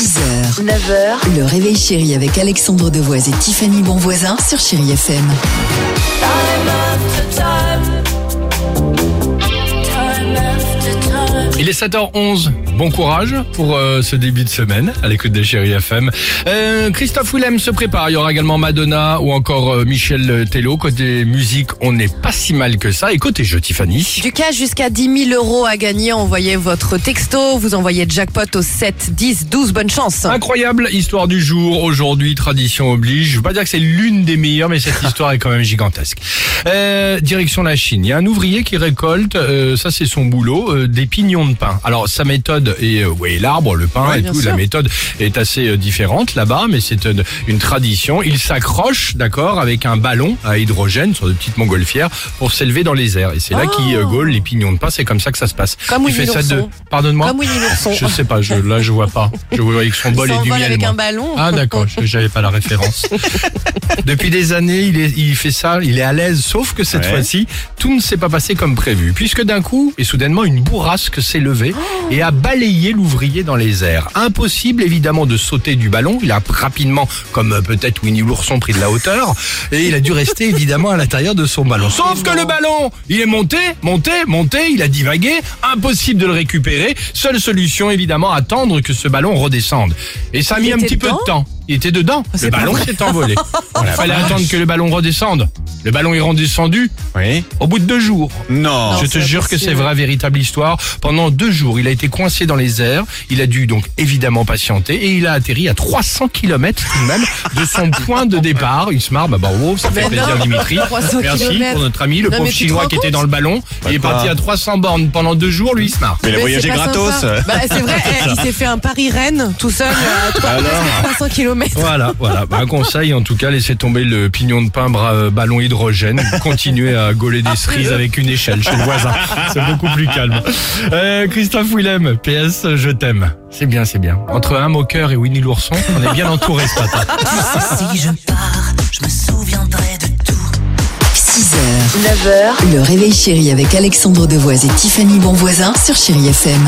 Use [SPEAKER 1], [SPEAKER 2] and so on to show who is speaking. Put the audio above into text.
[SPEAKER 1] 6h, 9h, le réveil chéri avec Alexandre Devoise et Tiffany Bonvoisin sur Chéri FM.
[SPEAKER 2] Il est 7h11. Bon courage pour euh, ce début de semaine à l'écoute de Chéri FM. Euh, Christophe Willem se prépare. Il y aura également Madonna ou encore euh, Michel Tello. Côté musique, on n'est pas si mal que ça. Et côté jeu, Tiffany.
[SPEAKER 3] Du cash jusqu'à 10 000 euros à gagner. Envoyez votre texto. Vous envoyez jackpot au 7, 10, 12. Bonne chance.
[SPEAKER 2] Incroyable histoire du jour. Aujourd'hui, tradition oblige. Je veux pas dire que c'est l'une des meilleures, mais cette histoire est quand même gigantesque. Direction la Chine. Il y a un ouvrier qui récolte, ça c'est son boulot, des pignons de pain. Alors sa méthode est, euh, oui, l'arbre, le pain
[SPEAKER 3] Ouais,
[SPEAKER 2] et tout.
[SPEAKER 3] sûr.
[SPEAKER 2] La méthode est assez euh, différente là-bas, mais c'est une, une tradition. Il s'accroche, d'accord, avec un ballon à hydrogène sur de petites montgolfières pour s'élever dans les airs. Et c'est là
[SPEAKER 3] Oh.
[SPEAKER 2] qu'il euh, gaule les pignons de pain. C'est comme ça que ça se passe.
[SPEAKER 3] Comme
[SPEAKER 2] Il fait ça de. Pardonne-moi. Je sais pas. Je, là, je vois pas. Je vois avec son bol et du miel.
[SPEAKER 3] avec
[SPEAKER 2] moi.
[SPEAKER 3] un ballon.
[SPEAKER 2] Ah d'accord, je- j'avais pas la référence. Depuis des années, il, est, il fait ça, il est à l'aise, sauf que cette
[SPEAKER 4] Ouais.
[SPEAKER 2] fois-ci, tout ne s'est pas passé comme prévu, puisque d'un coup, et soudainement, une bourrasque s'est levée et a balayé l'ouvrier dans les airs. Impossible évidemment de sauter du ballon, il a rapidement, comme euh, peut-être Winnie l'ourson, pris de la hauteur, et il a dû rester évidemment à l'intérieur de son ballon. Sauf que le ballon, il est monté, monté, monté, il a divagué, impossible de le récupérer, seule solution évidemment, attendre que ce ballon redescende. Et ça a
[SPEAKER 3] Il
[SPEAKER 2] mis un petit peu de temps. Il était dedans. le ballon
[SPEAKER 3] vrai.
[SPEAKER 2] s'est envolé. Il fallait attendre que le ballon redescende. Le ballon est redescendu
[SPEAKER 4] Oui.
[SPEAKER 2] au bout de deux jours.
[SPEAKER 4] Non.
[SPEAKER 2] Je te jure que c'est vraie, véritable histoire. Pendant deux jours, il a été coincé dans les airs. Il a dû donc évidemment patienter et il a atterri à 300 km tout de même de son point de départ. Il se marre, bah bravo, ça fait
[SPEAKER 3] Mais
[SPEAKER 2] plaisir
[SPEAKER 3] non,
[SPEAKER 2] Dimitri.
[SPEAKER 3] 300
[SPEAKER 2] Merci
[SPEAKER 3] kilomètres.
[SPEAKER 2] pour notre ami, le
[SPEAKER 3] Non,
[SPEAKER 2] pauvre chinois qui était dans le ballon. Il est
[SPEAKER 4] Bah,
[SPEAKER 2] parti à 300 bornes pendant deux jours, lui il se marre.
[SPEAKER 4] Mais il a voyagé gratos.
[SPEAKER 3] Bah, c'est vrai, eh, il s'est fait un Paris-Rennes tout seul à 3,
[SPEAKER 4] Alors
[SPEAKER 3] 300 km.
[SPEAKER 2] Voilà, voilà. Bah, un conseil, en tout cas, laissez tomber le pignon de pain bras- euh, ballon hydrogène. Continuez à gauler des cerises avec une échelle chez le voisin. C'est beaucoup plus calme. Euh, Christophe Willem, PS, je t'aime. C'est bien, c'est bien. Entre un moqueur et Winnie l'ourson, on est bien entouré ce matin.
[SPEAKER 5] Si je pars, je me souviendrai de tout.
[SPEAKER 1] 6h, 9h, le réveil chéri avec Alexandre Devoise et Tiffany Bonvoisin sur Chéri FM.